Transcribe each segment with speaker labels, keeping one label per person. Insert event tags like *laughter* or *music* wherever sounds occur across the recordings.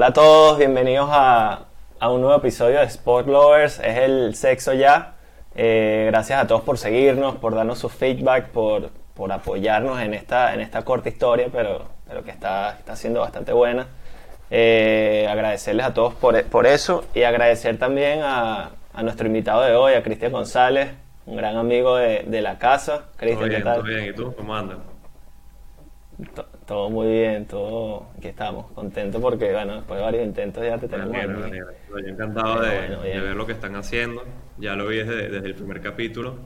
Speaker 1: Hola a todos, bienvenidos a, un nuevo episodio de Sport Lovers. Es el sexo ya. Eh, gracias a todos por seguirnos, por darnos su feedback, por, por apoyarnos en esta, en esta corta historia, pero, pero que está, está siendo bastante buena. Eh, agradecerles a todos por, por, eso y agradecer también a, a, nuestro invitado de hoy, a Cristian González, un gran amigo de, de la casa.
Speaker 2: Cristian, ¿qué tal? Todo bien, ¿y tú? ¿Cómo andas?
Speaker 1: Todo muy bien, todo. Aquí estamos, contentos porque, bueno, después de varios intentos ya te tenemos.
Speaker 2: Estoy encantado de, ver lo que están haciendo. Ya lo vi desde, el primer capítulo.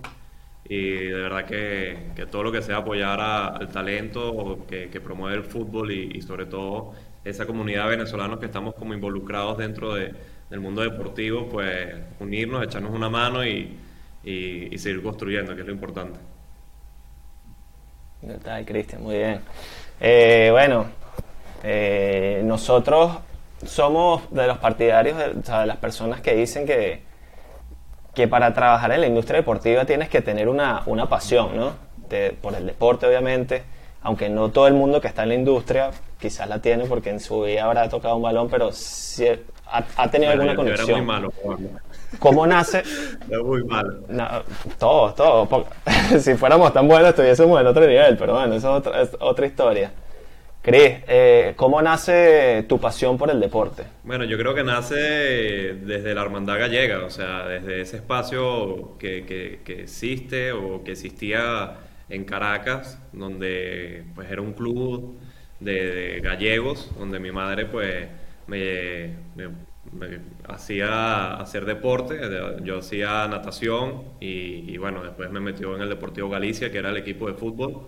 Speaker 2: Y de verdad que, que todo lo que sea apoyar al talento, que, que promueve el fútbol y, sobre todo esa comunidad de venezolanos que estamos como involucrados dentro de, del mundo deportivo, pues unirnos, echarnos una mano y, y, y seguir construyendo, que es lo importante.
Speaker 1: Cristian? Muy bien. Eh, bueno, eh, nosotros somos de los partidarios, de, de las personas que dicen que, que para trabajar en la industria deportiva tienes que tener una, una pasión, ¿no? por el deporte, obviamente, aunque no todo el mundo que está en la industria quizás la tiene porque en su vida habrá tocado un balón, pero si ha, tenido alguna conexión.
Speaker 2: muy malo,
Speaker 1: ¿Cómo nace?
Speaker 2: Es muy malo.
Speaker 1: todo, todo. *laughs* si fuéramos tan buenos estuviésemos en otro nivel, pero bueno, eso es otra, es otra historia. Cris, eh, ¿cómo nace tu pasión por el deporte?
Speaker 2: Bueno, yo creo que nace desde la hermandad gallega, o sea, desde ese espacio que, que, existe o que existía en Caracas, donde pues era un club de, gallegos, donde mi madre pues me hacía hacer deporte, yo hacía natación y, bueno, después me metió en el Deportivo Galicia, que era el equipo de fútbol.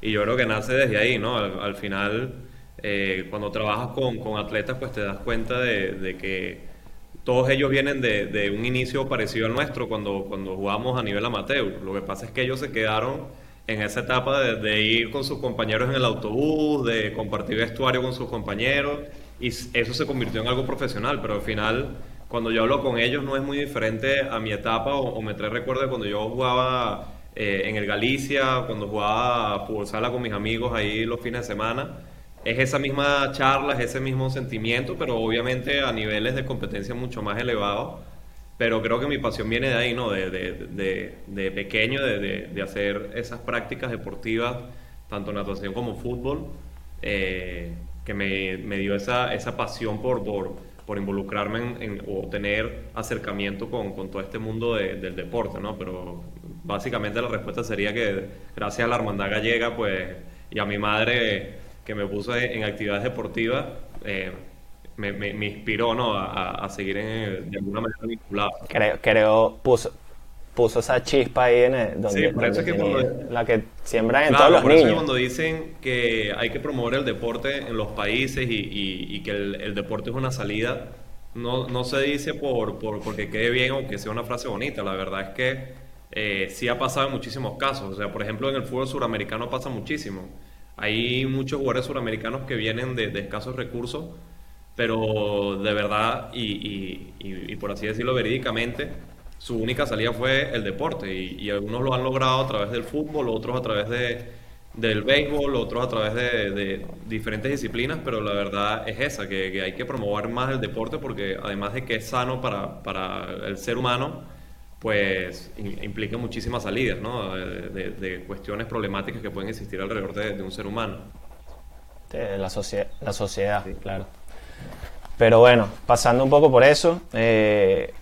Speaker 2: Y yo creo que nace desde ahí, ¿no? Al, final, eh, cuando trabajas con, con, atletas, pues te das cuenta de, que todos ellos vienen de, de, un inicio parecido al nuestro cuando, cuando jugamos a nivel amateur. Lo que pasa es que ellos se quedaron en esa etapa de, ir con sus compañeros en el autobús, de compartir vestuario con sus compañeros y eso se convirtió en algo profesional, pero al final cuando yo hablo con ellos no es muy diferente a mi etapa o, me trae recuerdo de cuando yo jugaba eh, en el Galicia, cuando jugaba fútbol sala con mis amigos ahí los fines de semana. Es esa misma charla, es ese mismo sentimiento, pero obviamente a niveles de competencia mucho más elevados. Pero creo que mi pasión viene de ahí, ¿no? De, de, de, de pequeño, de, hacer esas prácticas deportivas, tanto natación como fútbol. Eh, que me, me dio esa, esa pasión por, por, por involucrarme en, o tener acercamiento con, con todo este mundo del deporte, ¿no? Pero básicamente la respuesta sería que gracias a la hermandad gallega, pues, y a mi madre que me puso en actividades deportivas, eh, me, me, inspiró, ¿no? A, a seguir en, de alguna manera vinculado.
Speaker 1: Creo, creo puso, puso esa chispa ahí en el, donde, la que siembran en todos los por niños. Eso
Speaker 2: cuando dicen que hay que promover el deporte en los países y, y, que el, el, deporte es una salida, no, no se dice por, por, porque quede bien o que sea una frase bonita. La verdad es que eh, sí ha pasado en muchísimos casos. O sea, por ejemplo, en el fútbol suramericano pasa muchísimo. Hay muchos jugadores suramericanos que vienen de, de escasos recursos, pero de verdad y, y por así decirlo verídicamente, su única salida fue el deporte y, algunos lo han logrado a través del fútbol, otros a través de, del béisbol, otros a través de, diferentes disciplinas, pero la verdad es esa, que, hay que promover más el deporte porque además de que es sano para, para el ser humano, pues implica muchísimas salidas ¿no? de, cuestiones problemáticas que pueden existir alrededor de, un ser humano.
Speaker 1: la, la sociedad, claro. Pero bueno, pasando un poco por eso, eh,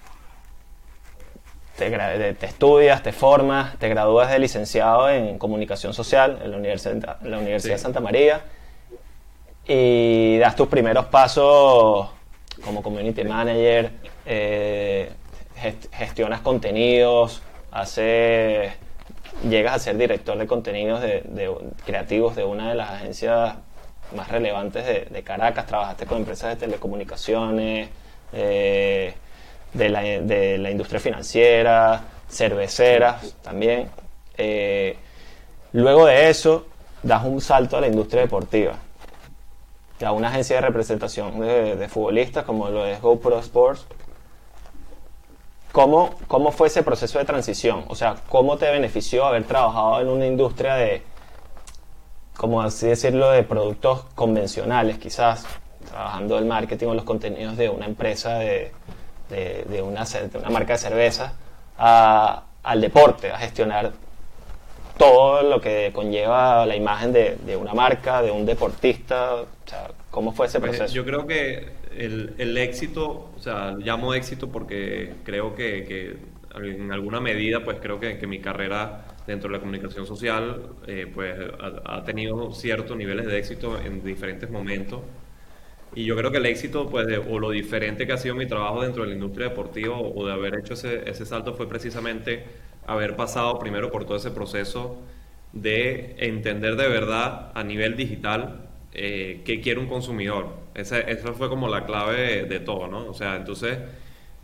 Speaker 1: te, estudias, te formas, te gradúas de licenciado en comunicación social en la Universidad, la Universidad de Santa María y das tus primeros pasos como community manager, eh, gestionas contenidos, haces, llegas a ser director de contenidos de, creativos de una de las agencias más relevantes de, Caracas, trabajaste con empresas de telecomunicaciones, eh, de la, de industria financiera, cerveceras también. Eh, luego de eso, das un salto a la industria deportiva, a una agencia de representación de, futbolistas como lo es GoPro Sports. ¿Cómo, ¿Cómo fue ese proceso de transición? O sea, ¿cómo te benefició haber trabajado en una industria de, como así decirlo, de productos convencionales, quizás, trabajando el marketing o los contenidos de una empresa de, una, una, marca de cerveza al deporte, a gestionar todo lo que conlleva la imagen de, una marca, de un deportista. O sea, ¿Cómo fue ese pues, proceso?
Speaker 2: yo creo que el, éxito, o sea, llamo éxito porque creo que, en alguna medida, pues creo que, mi carrera dentro de la comunicación social, eh, pues ha, tenido ciertos niveles de éxito en diferentes momentos. Y yo creo que el éxito, pues, o lo diferente que ha sido mi trabajo dentro de la industria deportiva o de haber hecho ese, ese salto fue precisamente haber pasado primero por todo ese proceso de entender de verdad a nivel digital eh, qué quiere un consumidor. Esa, esa, fue como la clave de, todo, ¿no? O sea, entonces,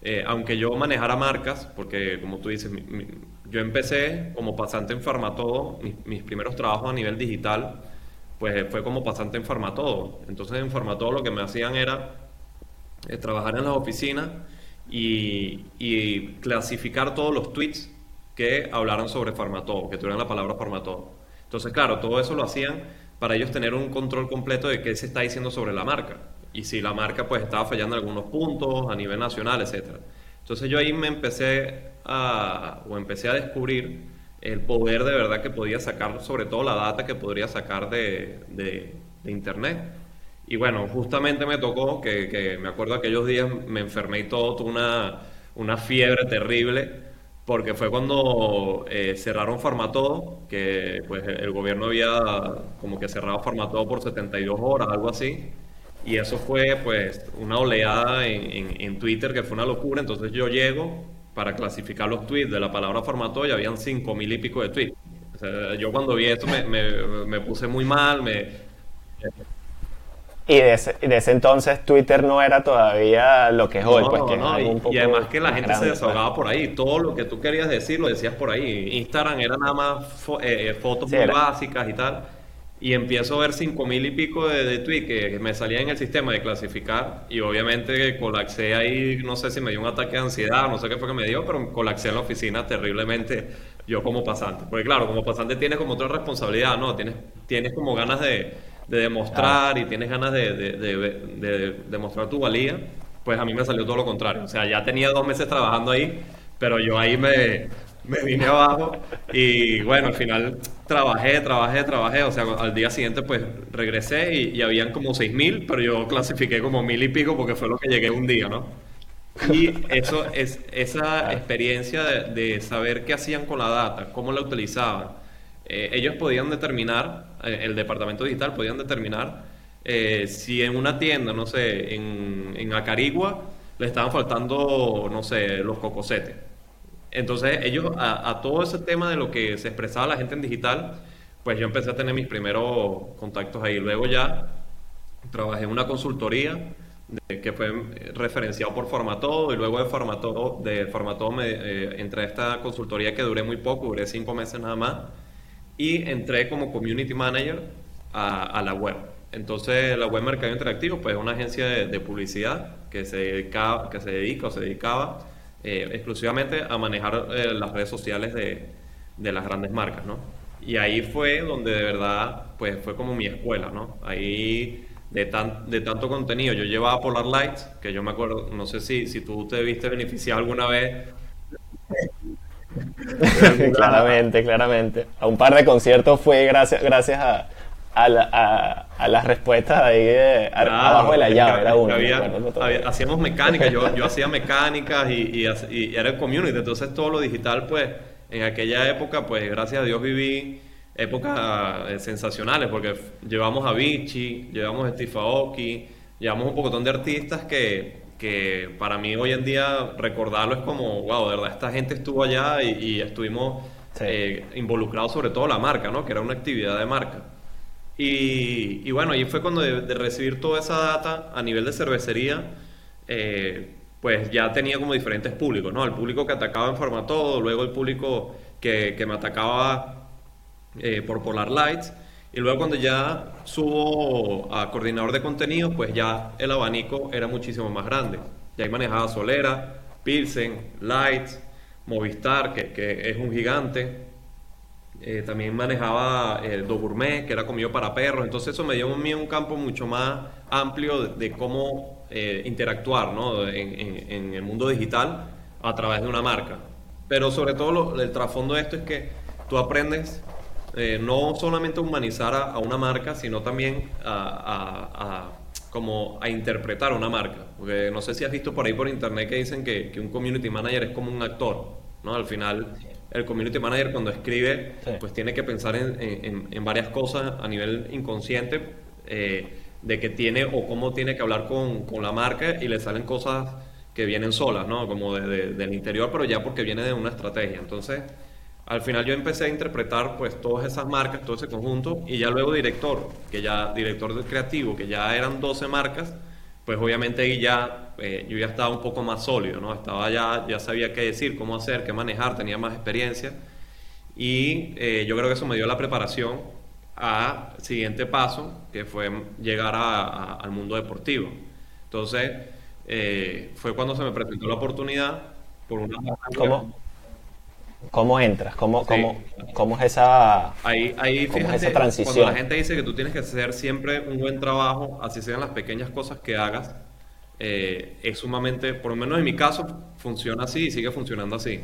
Speaker 2: eh, aunque yo manejara marcas, porque como tú dices, yo empecé como pasante en Farmatodo, mis, primeros trabajos a nivel digital, pues fue como pasante en Farmatodo. Entonces en Farmatodo lo que me hacían era eh, trabajar en las oficinas y, y clasificar todos los tweets que hablaran sobre Farmatodo, que tuvieran la palabra Farmatodo. Entonces, claro, todo eso lo hacían para ellos tener un control completo de qué se está diciendo sobre la marca y si la marca pues estaba fallando en algunos puntos a nivel nacional, etcétera. Entonces yo ahí me empecé a o empecé a descubrir el poder de verdad que podía sacar, sobre todo la data que podría sacar de, de, internet. Y bueno, justamente me tocó que, que, me acuerdo aquellos días me enfermé y todo, tuve una, una fiebre terrible porque fue cuando eh, cerraron Farmatodo, que pues el gobierno había como que cerrado Farmatodo por 72 horas, algo así, y eso fue pues una oleada en, en, Twitter que fue una locura, entonces yo llego para clasificar los tweets de la palabra Farmatodo y habían 5 mil y pico de tweets. yo cuando vi esto me, me, me puse muy mal, me
Speaker 1: y de ese, entonces Twitter no era todavía lo que es hoy. pues,
Speaker 2: y, además que la gente se pues. desahogaba por ahí. Todo lo que tú querías decir lo decías por ahí. Instagram era nada más eh, eh, fotos muy básicas y tal. Y empiezo a ver cinco mil y pico de, tweets que me salían en el sistema de clasificar. Y obviamente colapsé ahí, no sé si me dio un ataque de ansiedad, no sé qué fue que me dio, pero colapsé en la oficina terriblemente yo como pasante. Porque claro, como pasante tienes como otra responsabilidad, ¿no? Tienes, tienes como ganas de de demostrar y tienes ganas de, de, demostrar tu valía, pues a mí me salió todo lo contrario. O sea, ya tenía dos meses trabajando ahí, pero yo ahí me, me vine abajo y bueno, al final trabajé, trabajé, trabajé. O sea, al día siguiente pues regresé y, habían como seis mil, pero yo clasifiqué como mil y pico porque fue lo que llegué un día, ¿no? Y eso es esa experiencia de, saber qué hacían con la data, cómo la utilizaban. Eh, ellos podían determinar eh, el departamento digital podían determinar eh, si en una tienda, no sé, en, en Acarigua le estaban faltando, no sé, los cocosetes. Entonces ellos, a, todo ese tema de lo que se expresaba la gente en digital, pues yo empecé a tener mis primeros contactos ahí. Luego ya trabajé en una consultoría que fue referenciado por Formatodo y luego de Formatodo, de Formatodo me eh, entré a esta consultoría que duré muy poco, duré cinco meses nada más y entré como community manager a, la web. Entonces, la web Mercado Interactivo pues, es una agencia de, publicidad que se, dedica, que se dedica o se dedicaba eh, exclusivamente a manejar eh, las redes sociales de, de, las grandes marcas, ¿no? Y ahí fue donde de verdad, pues fue como mi escuela, ¿no? Ahí de, tan, de tanto contenido. Yo llevaba Polar Lights, que yo me acuerdo, no sé si, si tú te viste beneficiado alguna vez *laughs*
Speaker 1: claramente, claramente. A un par de conciertos fue gracias, gracias a, a, las respuestas ahí abajo de la llave. Era uno,
Speaker 2: hacíamos mecánicas, yo, yo *laughs* hacía mecánicas y, y, era el community. Entonces todo lo digital, pues, en aquella época, pues, gracias a Dios viví épocas eh, sensacionales porque llevamos a Vichy, llevamos a Steve Aoki, llevamos un pocotón de artistas que que para mí hoy en día recordarlo es como, wow, de verdad, esta gente estuvo allá y, estuvimos eh, involucrados sobre todo la marca, ¿no? Que era una actividad de marca. Y, bueno, ahí fue cuando de, recibir toda esa data a nivel de cervecería, eh, pues ya tenía como diferentes públicos, ¿no? El público que atacaba en forma todo, luego el público que, que me atacaba eh, por Polar Lights y luego cuando ya subo a coordinador de contenidos, pues ya el abanico era muchísimo más grande. Ya ahí manejaba Solera, Pilsen, Lights, Movistar, que, que es un gigante. Eh, también manejaba el Do Gourmet, que era comido para perros. Entonces eso me dio a mí un campo mucho más amplio de, cómo eh, interactuar ¿no? en, el mundo digital a través de una marca. Pero sobre todo el trasfondo de esto es que tú aprendes eh, no solamente a humanizar a, una marca, sino también a, como a interpretar una marca. Porque no sé si has visto por ahí por internet que dicen que, un community manager es como un actor, ¿no? Al final, el community manager cuando escribe, pues tiene que pensar en, varias cosas a nivel inconsciente eh, de que tiene o cómo tiene que hablar con, con, la marca y le salen cosas que vienen solas, ¿no? Como desde del interior, pero ya porque viene de una estrategia. Entonces, al final yo empecé a interpretar pues todas esas marcas, todo ese conjunto, y ya luego director, que ya director de creativo, que ya eran 12 marcas, pues obviamente ahí ya eh, yo ya estaba un poco más sólido, ¿no? Estaba ya, ya sabía qué decir, cómo hacer, qué manejar, tenía más experiencia, y eh, yo creo que eso me dio la preparación a siguiente paso, que fue llegar al mundo deportivo. Entonces, eh, fue cuando se me presentó la oportunidad por una...
Speaker 1: ¿Cómo? ¿Cómo entras? ¿Cómo, cómo, cómo es esa,
Speaker 2: ahí, ahí, esa transición? Cuando la gente dice que tú tienes que hacer siempre un buen trabajo, así sean las pequeñas cosas que hagas, eh, es sumamente, por lo menos en mi caso, funciona así y sigue funcionando así.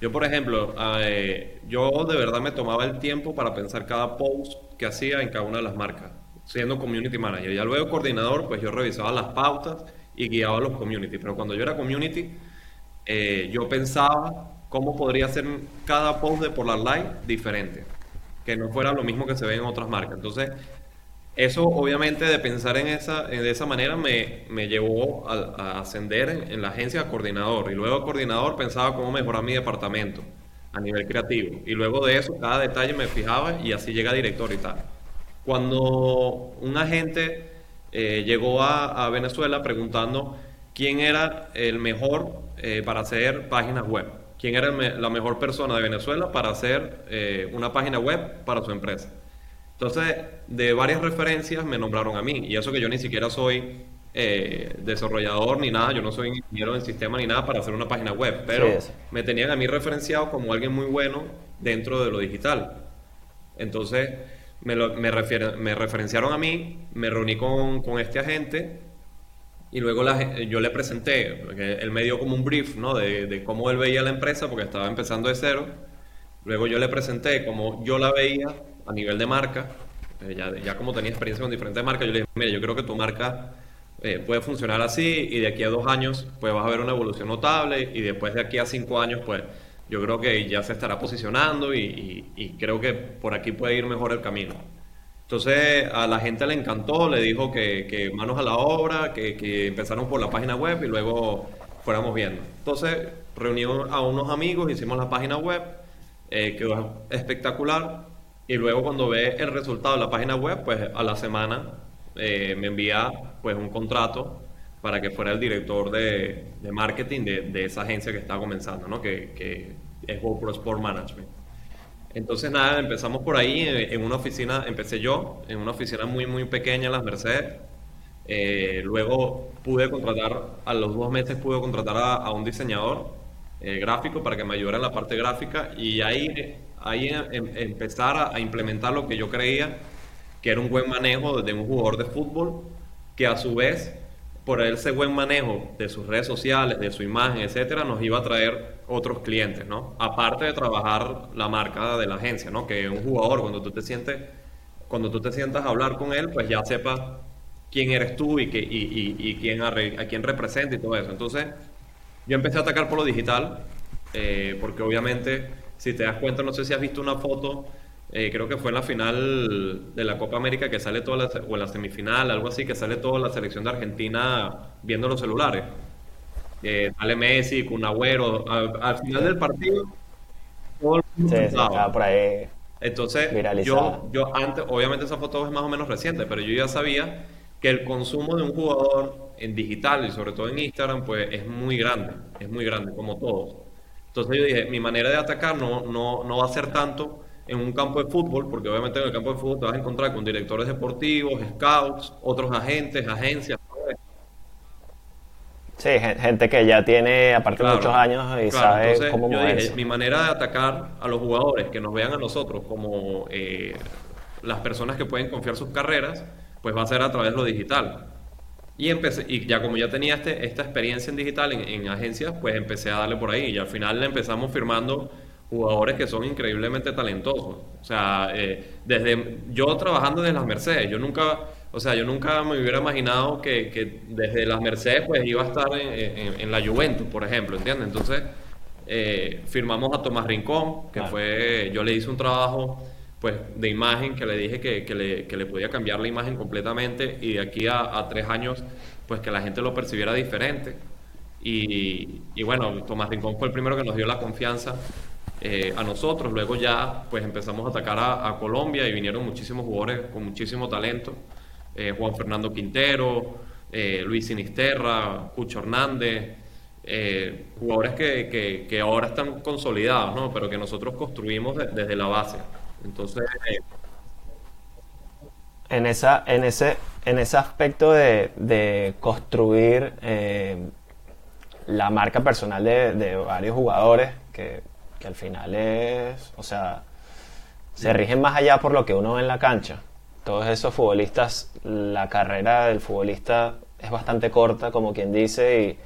Speaker 2: Yo, por ejemplo, eh, yo de verdad me tomaba el tiempo para pensar cada post que hacía en cada una de las marcas, siendo community manager. Ya luego coordinador, pues yo revisaba las pautas y guiaba a los community. Pero cuando yo era community, eh, yo pensaba cómo podría ser cada post de Polar Light diferente, que no fuera lo mismo que se ve en otras marcas. Entonces, eso obviamente de pensar en esa, de esa manera me, me llevó a, ascender en, la agencia a coordinador y luego a coordinador pensaba cómo mejorar mi departamento a nivel creativo y luego de eso cada detalle me fijaba y así llega a director y tal. Cuando un agente eh, llegó a, Venezuela preguntando quién era el mejor eh, para hacer páginas web quién era la mejor persona de Venezuela para hacer eh, una página web para su empresa. Entonces, de varias referencias me nombraron a mí, y eso que yo ni siquiera soy eh, desarrollador ni nada, yo no soy ingeniero en sistema ni nada para hacer una página web, pero me tenían a mí referenciado como alguien muy bueno dentro de lo digital. Entonces, me, me, me referenciaron a mí, me reuní con, con este agente y luego yo le presenté, porque él me dio como un brief, ¿no? De, de, cómo él veía la empresa, porque estaba empezando de cero. Luego yo le presenté cómo yo la veía a nivel de marca. Eh, ya, ya, como tenía experiencia con diferentes marcas, yo le dije, mira, yo creo que tu marca eh, puede funcionar así y de aquí a dos años pues vas a ver una evolución notable y después de aquí a cinco años pues yo creo que ya se estará posicionando y, y creo que por aquí puede ir mejor el camino. Entonces a la gente le encantó, le dijo que, manos a la obra, que, empezaron por la página web y luego fuéramos viendo. Entonces reuní a unos amigos, hicimos la página web, eh, quedó espectacular y luego cuando ve el resultado de la página web, pues a la semana eh, me envía pues un contrato para que fuera el director de, marketing de, esa agencia que estaba comenzando, ¿no? que, que es GoPro Sport Management. Entonces nada, empezamos por ahí eh, en una oficina, empecé yo, en una oficina muy muy pequeña en Las Mercedes. Eh, luego pude contratar, a los dos meses pude contratar a, un diseñador eh, gráfico para que me ayudara en la parte gráfica y ahí, ahí em, empezar a, implementar lo que yo creía que era un buen manejo de un jugador de fútbol que a su vez por ese buen manejo de sus redes sociales, de su imagen, etcétera, nos iba a traer otros clientes, ¿no? Aparte de trabajar la marca de la agencia, ¿no? Que un jugador, cuando tú te sientes, cuando tú te sientas a hablar con él, pues ya sepas quién eres tú y, que, y, y, quién a, quién representa y todo eso. Entonces, yo empecé a atacar por lo digital, eh, porque obviamente, si te das cuenta, no sé si has visto una foto eh, creo que fue en la final de la Copa América que sale toda la, o en la semifinal, algo así, que sale toda la selección de Argentina viendo los celulares. Eh, sale Messi, con Agüero, al, final del partido, todo el mundo sí, por ahí. Entonces, yo, yo antes, obviamente esa foto es más o menos reciente, pero yo ya sabía que el consumo de un jugador en digital y sobre todo en Instagram, pues es muy grande, es muy grande, como todos. Entonces yo dije, mi manera de atacar no, no, no va a ser tanto en un campo de fútbol, porque obviamente en el campo de fútbol te vas a encontrar con directores deportivos, scouts, otros agentes, agencias.
Speaker 1: Sí, gente que ya tiene, aparte muchos años y sabe cómo yo Dije,
Speaker 2: mi manera de atacar a los jugadores, que nos vean a nosotros como eh, las personas que pueden confiar sus carreras, pues va a ser a través de lo digital. Y, empecé, y ya como ya tenía este, esta experiencia en digital en, en agencias, pues empecé a darle por ahí. Y al final empezamos firmando jugadores que son increíblemente talentosos. O sea, eh, desde yo trabajando desde las Mercedes, yo nunca, o sea, yo nunca me hubiera imaginado que, que desde las Mercedes pues iba a estar en, en, la Juventus, por ejemplo, ¿entiendes? Entonces, eh, firmamos a Tomás Rincón, que fue, yo le hice un trabajo pues de imagen que le dije que, que, le, que le podía cambiar la imagen completamente y de aquí a, a, tres años pues que la gente lo percibiera diferente. Y, y bueno, Tomás Rincón fue el primero que nos dio la confianza eh, a nosotros. Luego ya pues empezamos a atacar a, Colombia y vinieron muchísimos jugadores con muchísimo talento. Eh, Juan Fernando Quintero, eh, Luis Sinisterra, Cucho Hernández, jugadores que, que, ahora están consolidados, ¿no? pero que nosotros construimos desde la base. Entonces...
Speaker 1: en, esa, en, ese, en ese aspecto de, de construir la marca personal de, de varios jugadores, que que al final es, o sea, se rigen más allá por lo que uno ve en la cancha. Todos esos futbolistas, la carrera del futbolista es bastante corta, como quien dice,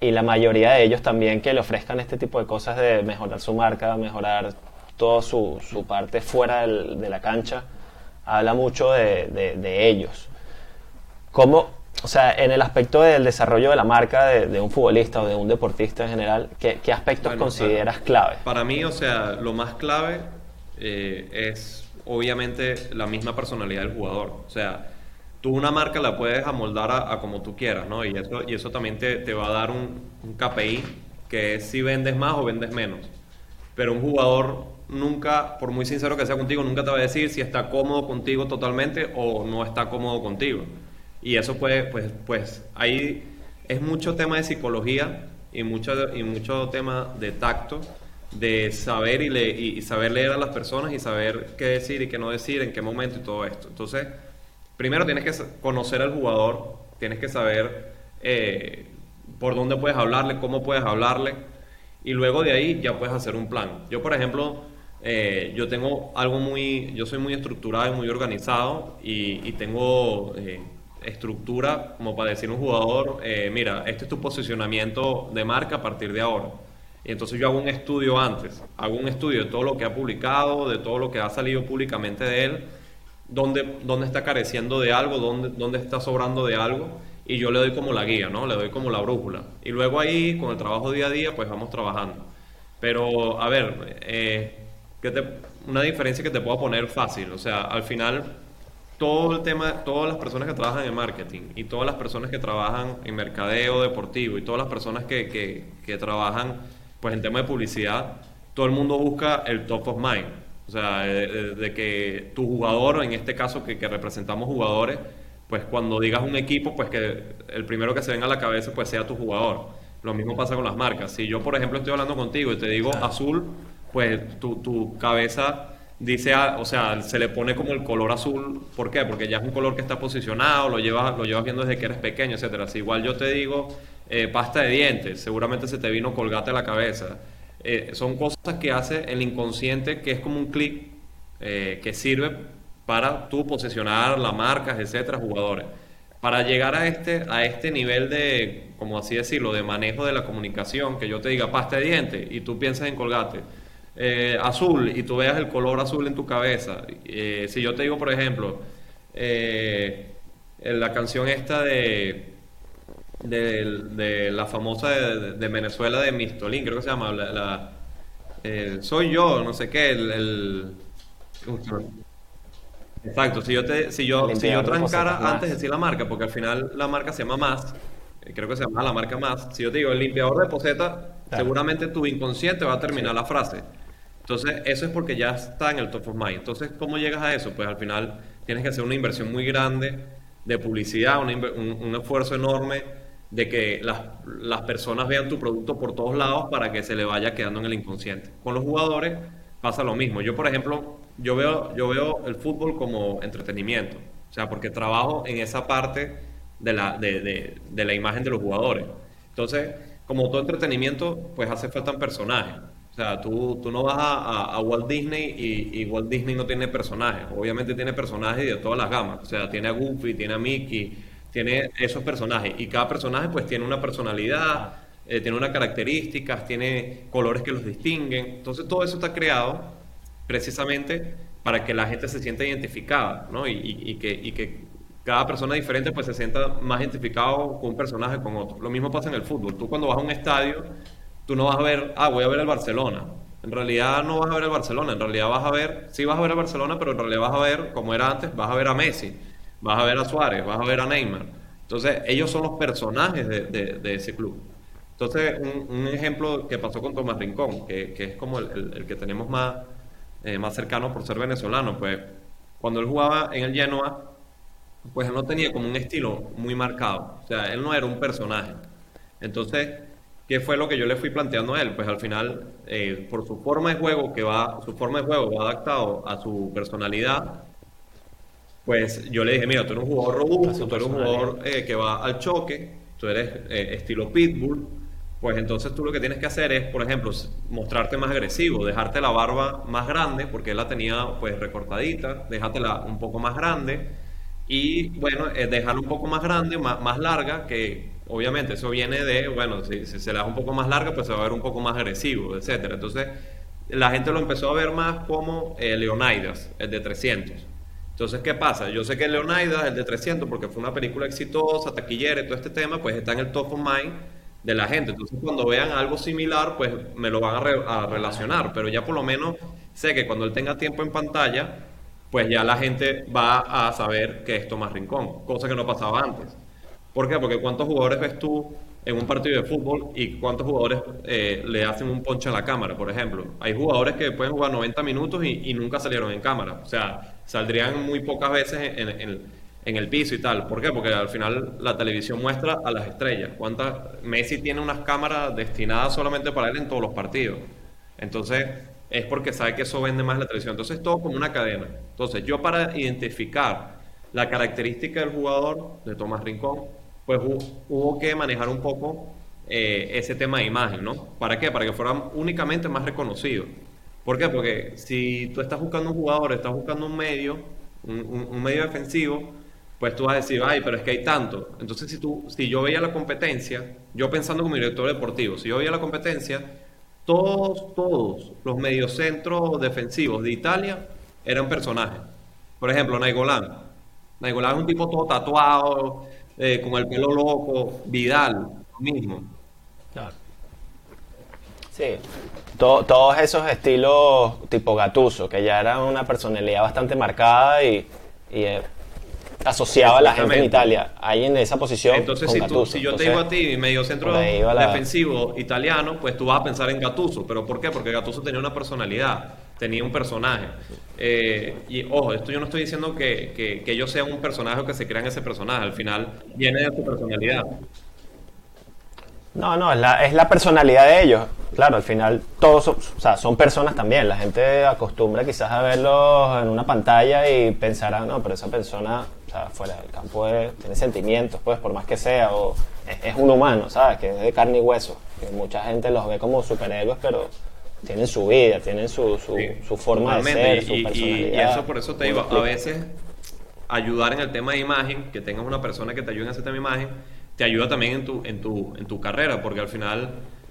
Speaker 1: y, y la mayoría de ellos también que le ofrezcan este tipo de cosas de mejorar su marca, mejorar toda su, su parte fuera del, de la cancha, habla mucho de, de, de ellos. ¿Cómo, o sea, en el aspecto del desarrollo de la marca de, un futbolista o de un deportista en general, ¿qué, aspectos consideras clave?
Speaker 2: Para mí, o sea, lo más clave eh, es obviamente la misma personalidad del jugador. O sea, tú una marca la puedes amoldar a, como tú quieras, ¿no? Y eso, y eso también te, te va a dar un, un KPI, que es si vendes más o vendes menos. Pero un jugador nunca, por muy sincero que sea contigo, nunca te va a decir si está cómodo contigo totalmente o no está cómodo contigo. Y eso puede, pues, pues ahí es mucho tema de psicología y mucho, y mucho tema de tacto, de saber y, y saber leer a las personas y saber qué decir y qué no decir, en qué momento y todo esto. Entonces, primero tienes que conocer al jugador, tienes que saber eh, por dónde puedes hablarle, cómo puedes hablarle, y luego de ahí ya puedes hacer un plan. Yo, por ejemplo, eh, yo tengo algo muy, yo soy muy estructurado y muy organizado y, tengo... Eh, estructura como para decir un jugador, mira, este es tu posicionamiento de marca a partir de ahora. Y entonces yo hago un estudio antes, hago un estudio de todo lo que ha publicado, de todo lo que ha salido públicamente de él, dónde, dónde está careciendo de algo, dónde, dónde está sobrando de algo, y yo le doy como la guía, ¿no? Le doy como la brújula. Y luego ahí, con el trabajo día a día, pues vamos trabajando. Pero, a ver, eh, una diferencia que te puedo poner fácil, o sea, al final todo el tema, todas las personas que trabajan en marketing y todas las personas que trabajan en mercadeo deportivo y todas las personas que, que, que trabajan pues en tema de publicidad, todo el mundo busca el top of mind. O sea, de, que tu jugador, en este caso que, que, representamos jugadores, pues cuando digas un equipo, pues que el primero que se venga a la cabeza pues sea tu jugador. Lo mismo pasa con las marcas. Si yo, por ejemplo, estoy hablando contigo y te digo azul, pues tu, tu cabeza dice, o sea, se le pone como el color azul. ¿Por qué? Porque ya es un color que está posicionado, lo llevas, lo llevas viendo desde que eres pequeño, etcétera. Si igual yo te digo eh, pasta de dientes, seguramente se te vino colgate a la cabeza. Eh, son cosas que hace el inconsciente que es como un clic eh, que sirve para tú posicionar las marcas, etcétera, jugadores. Para llegar a este, a este nivel de, como así decirlo, de manejo de la comunicación, que yo te diga pasta de dientes y tú piensas en colgate azul y tú veas el color azul en tu cabeza. Si yo te digo, por ejemplo, la canción esta de, de, la famosa de, Venezuela de Mistolín, creo que se llama, la, Soy yo, no sé qué, el... Exacto, si yo, te, si yo, si yo trancara antes de decir la marca, porque al final la marca se llama Más, creo que se llama la marca Más, si yo te digo el limpiador de poseta, seguramente tu inconsciente va a terminar la frase. Entonces, eso es porque ya está en el top of mind. Entonces, ¿cómo llegas a eso? Pues al final tienes que hacer una inversión muy grande de publicidad, un, esfuerzo enorme de que las, las, personas vean tu producto por todos lados para que se le vaya quedando en el inconsciente. Con los jugadores pasa lo mismo. Yo, por ejemplo, yo veo, yo veo el fútbol como entretenimiento. O sea, porque trabajo en esa parte de la, de, de, de la imagen de los jugadores. Entonces, como todo entretenimiento, pues hace falta un personaje. O sea, tú, tú no vas a, Walt Disney y, Walt Disney no tiene personajes. Obviamente tiene personajes de todas las gamas. O sea, tiene a Goofy, tiene a Mickey, tiene esos personajes y cada personaje pues tiene una personalidad, eh, tiene unas características, tiene colores que los distinguen. Entonces todo eso está creado precisamente para que la gente se sienta identificada, ¿no? Y, que, y que cada persona diferente pues se sienta más identificado con un personaje con otro. Lo mismo pasa en el fútbol. Tú cuando vas a un estadio, tú no vas a ver, ah, voy a ver el Barcelona. En realidad no vas a ver el Barcelona, en realidad vas a ver, sí vas a ver el Barcelona, pero en realidad vas a ver, como era antes, vas a ver a Messi, vas a ver a Suárez, vas a ver a Neymar. Entonces, ellos son los personajes de, ese club. Entonces, un, ejemplo que pasó con Tomás Rincón, que, es como el, que tenemos más, eh, más cercano por ser venezolano, pues cuando él jugaba en el Genoa, pues él no tenía como un estilo muy marcado. O sea, él no era un personaje. Entonces, ¿qué fue lo que yo le fui planteando a él? Pues al final, eh, por su forma de juego, que va, su forma de juego va adaptado a su personalidad, pues yo le dije, mira, tú eres un jugador robusto, tú eres un jugador eh, que va al choque, tú eres eh, estilo pitbull, pues entonces tú lo que tienes que hacer es, por ejemplo, mostrarte más agresivo, dejarte la barba más grande, porque él la tenía pues recortadita, déjatela un poco más grande, y bueno, eh, dejarla un poco más grande, más, más, larga, que obviamente eso viene de, bueno, si, se la deja un poco más larga, pues se va a ver un poco más agresivo, etcétera. Entonces, la gente lo empezó a ver más como eh, Leonidas, el de 300. Entonces, ¿qué pasa? Yo sé que Leonidas, el de 300, porque fue una película exitosa, taquillera y todo este tema, pues está en el top of mind de la gente. Entonces, cuando vean algo similar, pues me lo van a, relacionar. Pero ya por lo menos sé que cuando él tenga tiempo en pantalla, pues ya la gente va a saber que es Tomás Rincón, cosa que no pasaba antes. ¿Por qué? Porque ¿cuántos jugadores ves tú en un partido de fútbol y cuántos jugadores eh, le hacen un ponche a la cámara, por ejemplo? Hay jugadores que pueden jugar 90 minutos y, nunca salieron en cámara, o sea, saldrían muy pocas veces en, el piso y tal. ¿Por qué? Porque al final la televisión muestra a las estrellas. ¿Cuántas? Messi tiene unas cámaras destinadas solamente para él en todos los partidos. Entonces, es porque sabe que eso vende más la televisión. Entonces, todo como una cadena. Entonces, yo para identificar la característica del jugador, de Tomás Rincón, pues hubo que manejar un poco eh, ese tema de imagen, ¿no? ¿Para qué? Para que fuera únicamente más reconocido. ¿Por qué? Porque si tú estás buscando un jugador, estás buscando un medio, un, medio defensivo, pues tú vas a decir, ay, pero es que hay tanto. Entonces, si, tú, si yo veía la competencia, yo pensando como director deportivo, si yo veía la competencia, todos, todos los mediocentros defensivos de Italia eran personajes. Por ejemplo, Naigolán. Naigolán es un tipo todo tatuado, eh, con el pelo loco. Vidal, lo mismo.
Speaker 1: Sí, todos esos estilos tipo Gatuso, que ya eran una personalidad bastante marcada y, y eh, asociaba a la gente en Italia. Ahí en esa posición.
Speaker 2: Entonces, si, si, yo te digo a ti, medio centro defensivo italiano, pues tú vas a pensar en Gattuso. ¿Pero por qué? Porque Gattuso tenía una personalidad, tenía un personaje. Eh, y ojo, esto yo no estoy diciendo que, que, que ellos sean un personaje o que se crean ese personaje. Al final viene de su personalidad.
Speaker 1: No, no, es la, es la personalidad de ellos. Claro, al final todos son, o sea, son personas también. La gente acostumbra quizás a verlos en una pantalla y pensará, no, pero esa persona sea, fuera del campo tiene sentimientos, pues, por más que sea, o es, un humano, ¿sabes? Que es de carne y hueso. Que mucha gente los ve como superhéroes, pero tienen su vida, tienen su, su, forma de ser, su personalidad.
Speaker 2: Y, eso por eso te digo, a veces ayudar en el tema de imagen, que tengas una persona que te ayude en ese tema de imagen, te ayuda también en tu, en tu, en tu carrera, porque al final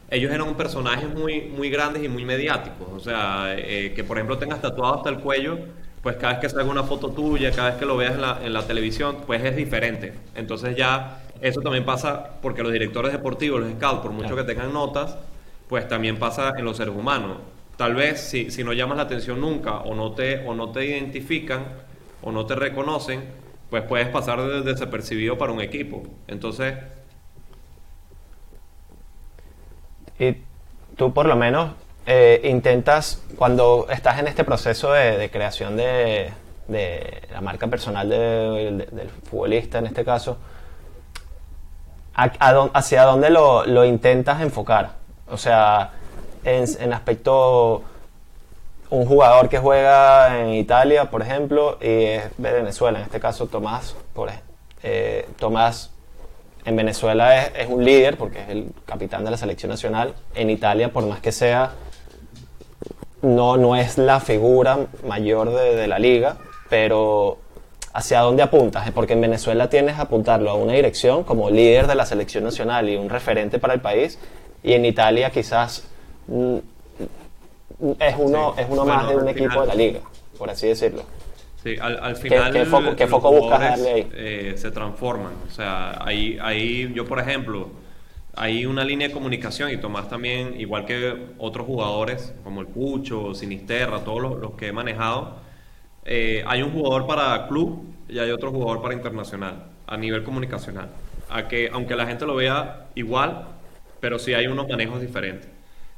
Speaker 2: ellos eran un personaje muy, muy grandes y muy mediáticos. O sea, eh, que por ejemplo tengas tatuado hasta el cuello pues cada vez que salga una foto tuya, cada vez que lo veas en la, en la televisión, pues es diferente. Entonces ya eso también pasa porque los directores deportivos, los scouts, por mucho que tengan notas, pues también pasa en los seres humanos. Tal vez si, si no llamas la atención nunca o no, te, o no te identifican o no te reconocen, pues puedes pasar desapercibido para un equipo. Entonces...
Speaker 1: Y tú por lo menos eh, intentas, cuando estás en este proceso de, creación de, la marca personal del futbolista en este caso, ¿hacia dónde lo, intentas enfocar? O sea, en, aspecto, un jugador que juega en Italia, por ejemplo, y es de Venezuela, en este caso Tomás, por, eh, Tomás en Venezuela es, un líder porque es el capitán de la selección nacional. En Italia, por más que sea no, no es la figura mayor de, la liga, pero ¿hacia dónde apuntas? Porque en Venezuela tienes que apuntarlo a una dirección como líder de la selección nacional y un referente para el país, y en Italia quizás mm, es uno, es uno más de un equipo de la liga, por así decirlo.
Speaker 2: Sí, al, final
Speaker 1: ¿Qué, foco, qué foco buscas darle ahí?
Speaker 2: Eh, se transforman. O sea, ahí, ahí yo, por ejemplo, hay una línea de comunicación y Tomás también, igual que otros jugadores como el Pucho, Sinisterra, todos los, que he manejado, eh, hay un jugador para club y hay otro jugador para internacional, a nivel comunicacional. A que, aunque la gente lo vea igual, pero sí hay unos manejos diferentes.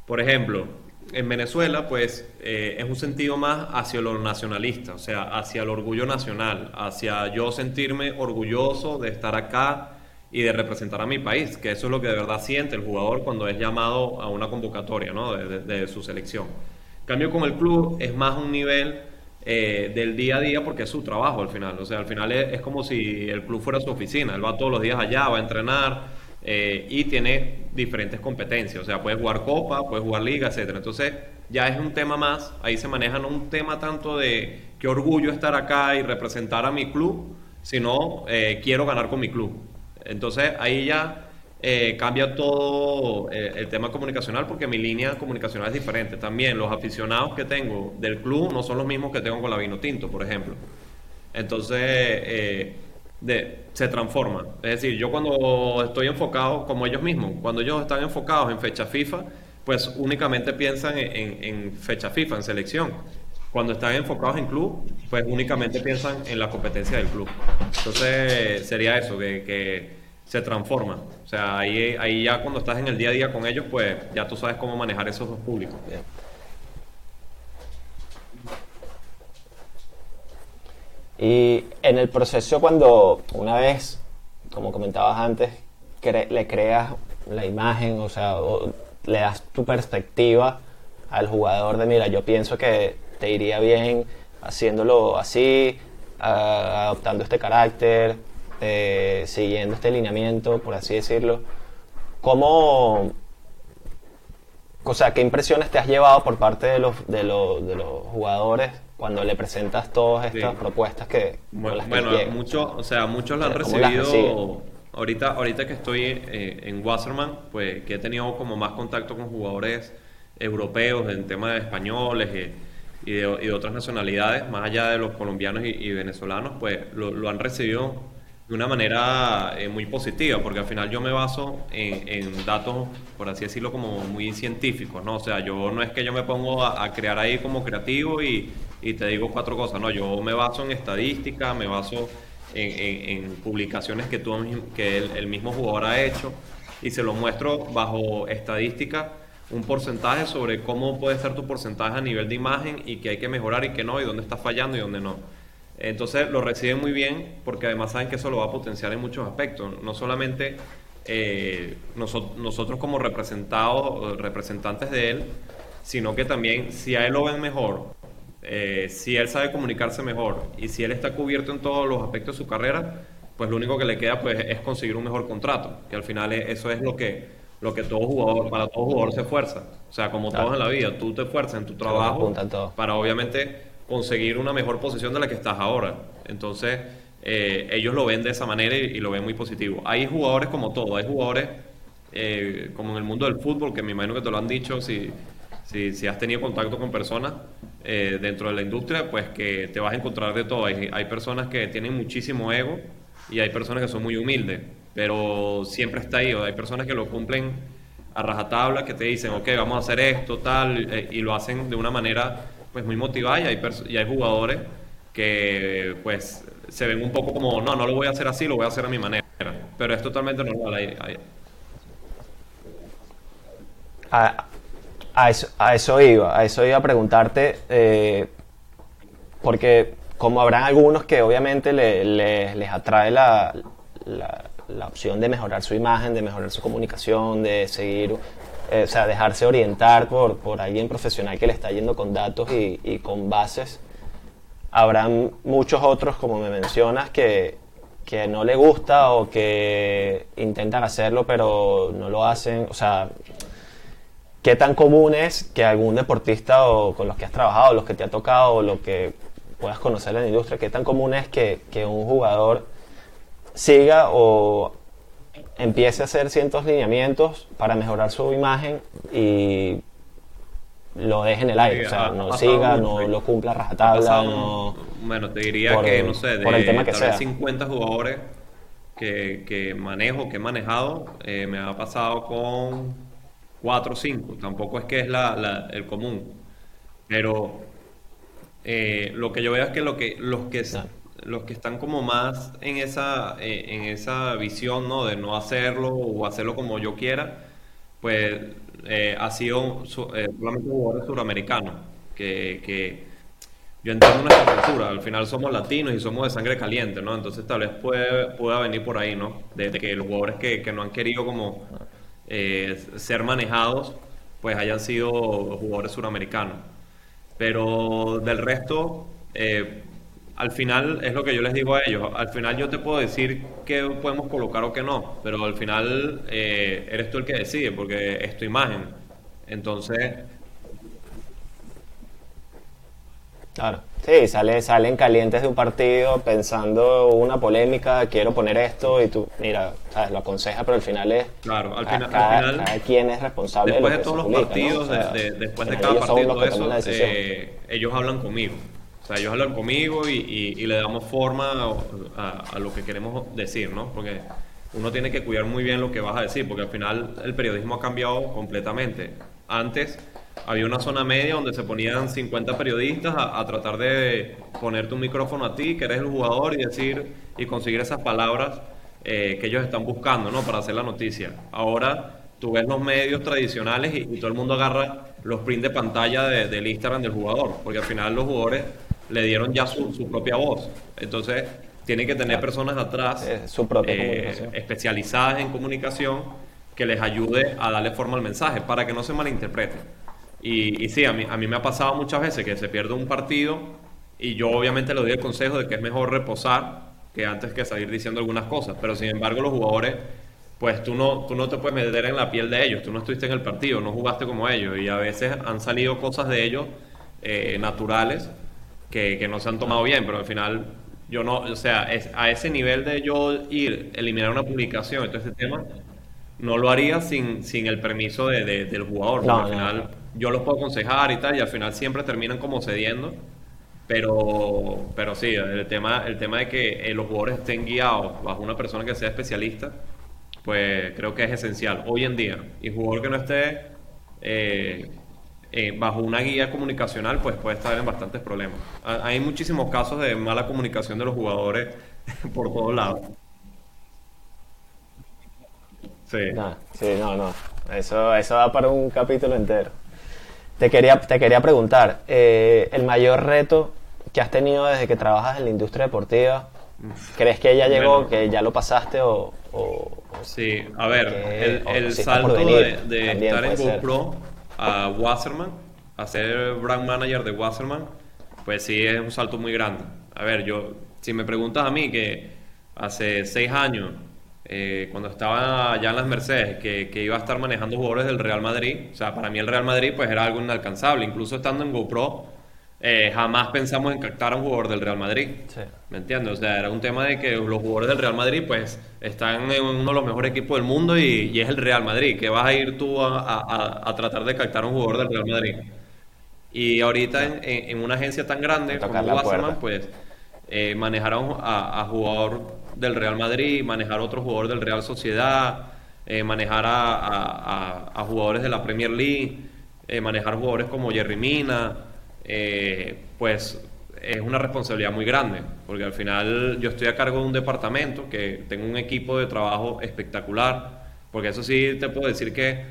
Speaker 2: Por ejemplo, en Venezuela, pues eh, es un sentido más hacia lo nacionalista, o sea, hacia el orgullo nacional, hacia yo sentirme orgulloso de estar acá y de representar a mi país, que eso es lo que de verdad siente el jugador cuando es llamado a una convocatoria ¿no? de, su selección. cambio con el club es más un nivel eh, del día a día porque es su trabajo al final, o sea, al final es, es como si el club fuera su oficina, él va todos los días allá, va a entrenar eh, y tiene diferentes competencias, o sea, puedes jugar copa, puedes jugar liga, etcétera. Entonces, ya es un tema más, ahí se maneja no un tema tanto de qué orgullo estar acá y representar a mi club, sino eh, quiero ganar con mi club. Entonces, ahí ya eh, cambia todo el tema comunicacional porque mi línea comunicacional es diferente. También los aficionados que tengo del club no son los mismos que tengo con la Vino Tinto, por ejemplo. Entonces, de, se transforma. Es decir, yo cuando estoy enfocado, como ellos mismos, cuando ellos están enfocados en fecha FIFA, pues únicamente piensan en, fecha FIFA, en selección. Cuando están enfocados en club, pues únicamente piensan en la competencia del club. Entonces sería eso, que, se transforma. O sea, ahí, ahí ya cuando estás en el día a día con ellos, pues ya tú sabes cómo manejar esos dos públicos.
Speaker 1: Y en el proceso cuando una vez, como comentabas antes, le creas la imagen, o sea, le das tu perspectiva al jugador de, mira, yo pienso que te iría bien haciéndolo así, adoptando este carácter, eh, siguiendo este lineamiento, por así decirlo. ¿Cómo, o sea, qué impresiones te has llevado por parte de los, de los, de los jugadores cuando le presentas todas estas propuestas que
Speaker 2: bueno, muchos o sea muchos la han recibido ahorita ahorita que estoy eh, en Wasserman pues que he tenido como más contacto con jugadores europeos en temas de españoles y, de, otras nacionalidades más allá de los colombianos y, venezolanos pues lo, han recibido de una manera eh, muy positiva, porque al final yo me baso en, datos, por así decirlo, como muy científicos, ¿no? O sea, yo no es que yo me pongo a crear ahí como creativo y, te digo cuatro cosas. No, yo me baso en estadística, me baso en, publicaciones que, tú, que el, mismo jugador ha hecho y se lo muestro bajo estadística un porcentaje sobre cómo puede ser tu porcentaje a nivel de imagen y que hay que mejorar y que no, y dónde está fallando y dónde no. Entonces lo reciben muy bien porque además saben que eso lo va a potenciar en muchos aspectos. No solamente eh, nosotros como representados, representantes de él, sino que también si a él lo ven mejor eh, si él sabe comunicarse mejor y si él está cubierto en todos los aspectos de su carrera, pues lo único que le queda pues es conseguir un mejor contrato, que al final eso es lo que, lo que todo jugador, para todo jugador se esfuerza. O sea, como todos en la vida, tú te esfuerzas en tu trabajo para obviamente conseguir una mejor posición de la que estás ahora. Entonces, eh, ellos lo ven de esa manera y, lo ven muy positivo. Hay jugadores como todo, hay jugadores eh, como en el mundo del fútbol, que me imagino que te lo han dicho, si, si, has tenido contacto con personas eh, dentro de la industria, pues que te vas a encontrar de todo. Hay, personas que tienen muchísimo ego y hay personas que son muy humildes, pero siempre está ahí. hay personas que lo cumplen a rajatabla, que te dicen, ok, vamos a hacer esto, tal, y lo hacen de una manera pues muy motivada y hay, y hay jugadores que pues se ven un poco como, no, no lo voy a hacer así, lo voy a hacer a mi manera. Pero es totalmente normal. Ahí, ahí.
Speaker 1: Ah, a eso, iba, a eso iba a preguntarte, eh, porque como habrán algunos que obviamente les atrae la, la, opción de mejorar su imagen, de mejorar su comunicación, de seguir, eh, o sea, dejarse orientar por, por alguien profesional que le está yendo con datos y, y con bases, habrán muchos otros, como me mencionas, que, que no le gusta o que intentan hacerlo pero no lo hacen, o sea, ¿Qué tan común es que algún deportista o con los que has trabajado, los que te ha tocado, o lo que puedas conocer en la industria, qué tan común es que, que un jugador siga o empiece a hacer ciertos lineamientos para mejorar su imagen y lo deje en el aire, o sea, no siga, no lo cumpla rajatabla, no...
Speaker 2: Bueno, te diría que, no sé, de por el tema que sea. 50 jugadores que, que, manejo, que he manejado, eh, me ha pasado con 4 o 5, tampoco es que es la, el común, pero eh, lo que yo veo es que, lo que los que los que están como más en esa, eh, en esa visión, ¿no? De no hacerlo o hacerlo como yo quiera, pues eh, ha sido eh, solamente jugadores suramericanos, que, yo entiendo nuestra cultura, al final somos latinos y somos de sangre caliente, ¿no? Entonces tal vez puede, pueda venir por ahí, ¿no? Desde que los jugadores que, que no han querido como ser manejados, pues hayan sido jugadores suramericanos. Pero del resto, al final es lo que yo les digo a ellos. Al final yo te puedo decir qué podemos colocar o qué no, pero al final eh, eres tú el que decide porque es tu imagen. Entonces.
Speaker 1: Claro. Sí, sale, salen calientes de un partido pensando una polémica, quiero poner esto y tú, mira, ¿sabes? lo aconseja, pero al final es.
Speaker 2: Claro, al, final, cada,
Speaker 1: quien es responsable
Speaker 2: después de, todos los partidos, después de cada partido, todo eso, eh, ellos hablan conmigo. O sea, ellos hablan conmigo y, le damos forma a, lo que queremos decir, ¿no? Porque uno tiene que cuidar muy bien lo que vas a decir, porque al final el periodismo ha cambiado completamente. Antes había una zona media donde se ponían 50 periodistas a, tratar de ponerte un micrófono a ti, que eres el jugador, y decir y conseguir esas palabras eh, que ellos están buscando, ¿no? Para hacer la noticia. Ahora tú ves los medios tradicionales y, todo el mundo agarra los prints de pantalla del Instagram del jugador, porque al final los jugadores le dieron ya su, su propia voz. Entonces, tiene que tener personas atrás
Speaker 1: su eh,
Speaker 2: especializadas en comunicación que les ayude a darle forma al mensaje para que no se malinterprete. Y, y sí, a mí, a mí me ha pasado muchas veces que se pierde un partido y yo obviamente le doy el consejo de que es mejor reposar que antes que salir diciendo algunas cosas, pero sin embargo los jugadores, pues tú no, tú no te puedes meter en la piel de ellos, tú no estuviste en el partido, no jugaste como ellos. Y a veces han salido cosas de ellos eh, naturales que, no se han tomado bien, pero al final yo no, o sea, es, a ese nivel de yo ir, eliminar una publicación y todo tema, no lo haría sin, sin el permiso de, del jugador. al final yo los puedo aconsejar y tal, y al final siempre terminan como cediendo. Pero, pero sí, el tema, el tema de que eh, los jugadores estén guiados bajo una persona que sea especialista, pues creo que es esencial hoy en día. Y jugador que no esté eh, eh, bajo una guía comunicacional, pues puede estar en bastantes problemas. Hay muchísimos casos de mala comunicación de los jugadores *laughs* por todos lados.
Speaker 1: Sí. No, sí, no, no. Eso, eso va para un capítulo entero. Te quería, te quería preguntar, eh, el mayor reto que has tenido desde que trabajas en la industria deportiva, ¿crees que ya llegó, que ya lo pasaste o...?
Speaker 2: sí, a ver, el, salto de, estar en GoPro a Wasserman, a ser brand manager de Wasserman, pues sí es un salto muy grande. A ver, yo, si me preguntas a mí que hace seis años, eh, cuando estaba ya en las Mercedes, que, que, iba a estar manejando jugadores del Real Madrid, o sea, para mí el Real Madrid pues era algo inalcanzable, incluso estando en GoPro, eh, jamás pensamos en captar a un jugador del Real Madrid. ¿Me entiendes? O sea, era un tema de que los jugadores del Real Madrid, pues, están en uno de los mejores equipos del mundo y, es el Real Madrid. que vas a ir tú a, tratar de captar a un jugador del Real Madrid? Y ahorita en, una agencia tan grande como Wasserman, pues, eh, manejar a, jugador del Real Madrid, manejar a otro jugador del Real Sociedad, eh, manejar a, jugadores de la Premier League, eh, manejar jugadores como Jerry Mina eh, pues es una responsabilidad muy grande, porque al final yo estoy a cargo de un departamento, que tengo un equipo de trabajo espectacular, porque eso sí te puedo decir que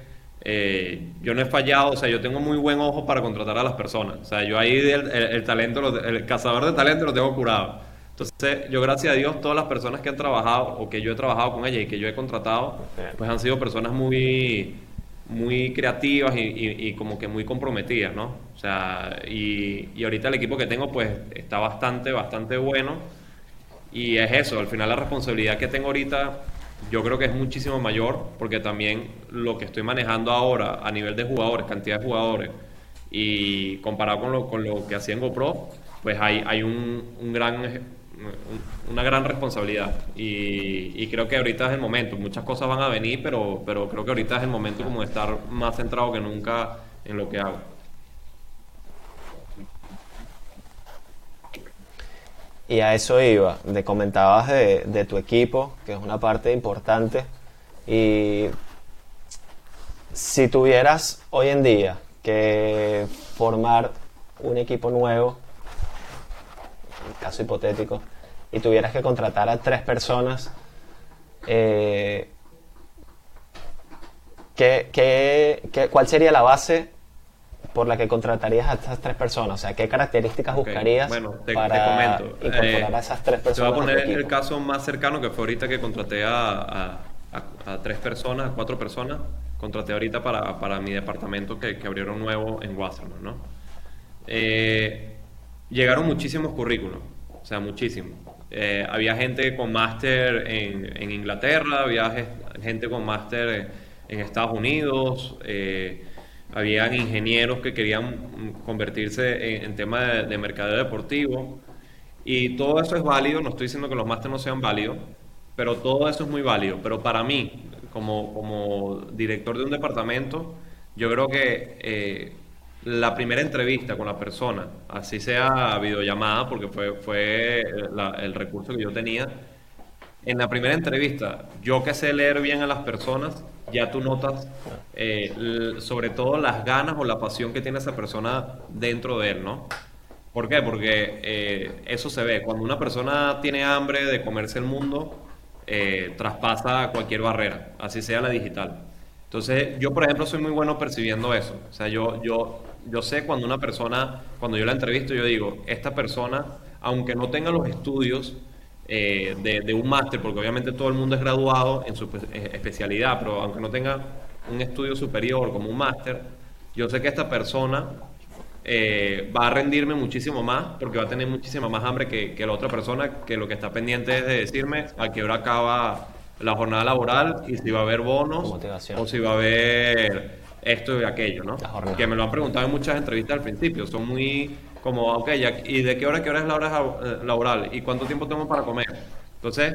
Speaker 2: eh, yo no he fallado, o sea, yo tengo muy buen ojo para contratar a las personas, o sea, yo ahí el, talento, el cazador de talento lo tengo curado. Entonces, yo gracias a Dios, todas las personas que han trabajado o que yo he trabajado con ellas y que yo he contratado, pues han sido personas muy muy creativas y, como que muy comprometidas, ¿no? O sea, y, y, ahorita el equipo que tengo pues está bastante, bastante bueno y es eso, al final la responsabilidad que tengo ahorita yo creo que es muchísimo mayor porque también lo que estoy manejando ahora a nivel de jugadores, cantidad de jugadores y comparado con lo, con lo que hacía en GoPro, pues hay, hay un, un gran, una gran responsabilidad. Y, y, creo que ahorita es el momento. Muchas cosas van a venir, pero, pero creo que ahorita es el momento como de estar más centrado que nunca en lo que hago.
Speaker 1: Y a eso iba, de comentabas de, de tu equipo, que es una parte importante. Y si tuvieras hoy en día que formar un equipo nuevo, caso hipotético, y tuvieras que contratar a tres personas, eh, ¿qué, qué, qué, cuál sería la base por la que contratarías a estas tres personas? O sea, ¿qué características buscarías para incorporar a esas tres personas?
Speaker 2: Te voy a poner el caso más cercano que fue ahorita que contraté a, a, a, tres personas, a cuatro personas. Contraté ahorita para, para mi departamento que, que, abrieron nuevo en Wasserman, ¿no? Eh, llegaron muchísimos currículos, o sea, muchísimos. Eh, había gente con máster en, en, Inglaterra, había gente con máster en Estados Unidos, eh, habían ingenieros que querían convertirse en, tema de, de mercadeo deportivo. Y todo eso es válido, no estoy diciendo que los másteres no sean válidos, pero todo eso es muy válido. Pero para mí, como, como director de un departamento, yo creo que eh, la primera entrevista con la persona, así sea videollamada, porque fue, fue el recurso que yo tenía, en la primera entrevista, yo que sé leer bien a las personas, ya tú notas eh, sobre todo las ganas o la pasión que tiene esa persona dentro de él, ¿no? ¿Por qué? Porque eh, eso se ve. Cuando una persona tiene hambre de comerse el mundo, eh, traspasa cualquier barrera, así sea la digital. Entonces, yo, por ejemplo, soy muy bueno percibiendo eso. O sea, yo, yo, yo sé cuando una persona, cuando yo la entrevisto, yo digo, esta persona, aunque no tenga los estudios, eh, de, un máster, porque obviamente todo el mundo es graduado en su eh, especialidad, pero aunque no tenga un estudio superior como un máster, yo sé que esta persona eh, va a rendirme muchísimo más porque va a tener muchísima más hambre que, que, la otra persona que lo que está pendiente es de decirme a qué hora acaba la jornada laboral y si va a haber bonos o si va a haber esto y aquello, ¿no? Que me lo han preguntado en muchas entrevistas al principio, son muy como, ok, ¿y de qué hora qué hora es la hora eh, laboral? ¿Y cuánto tiempo tengo para comer? Entonces,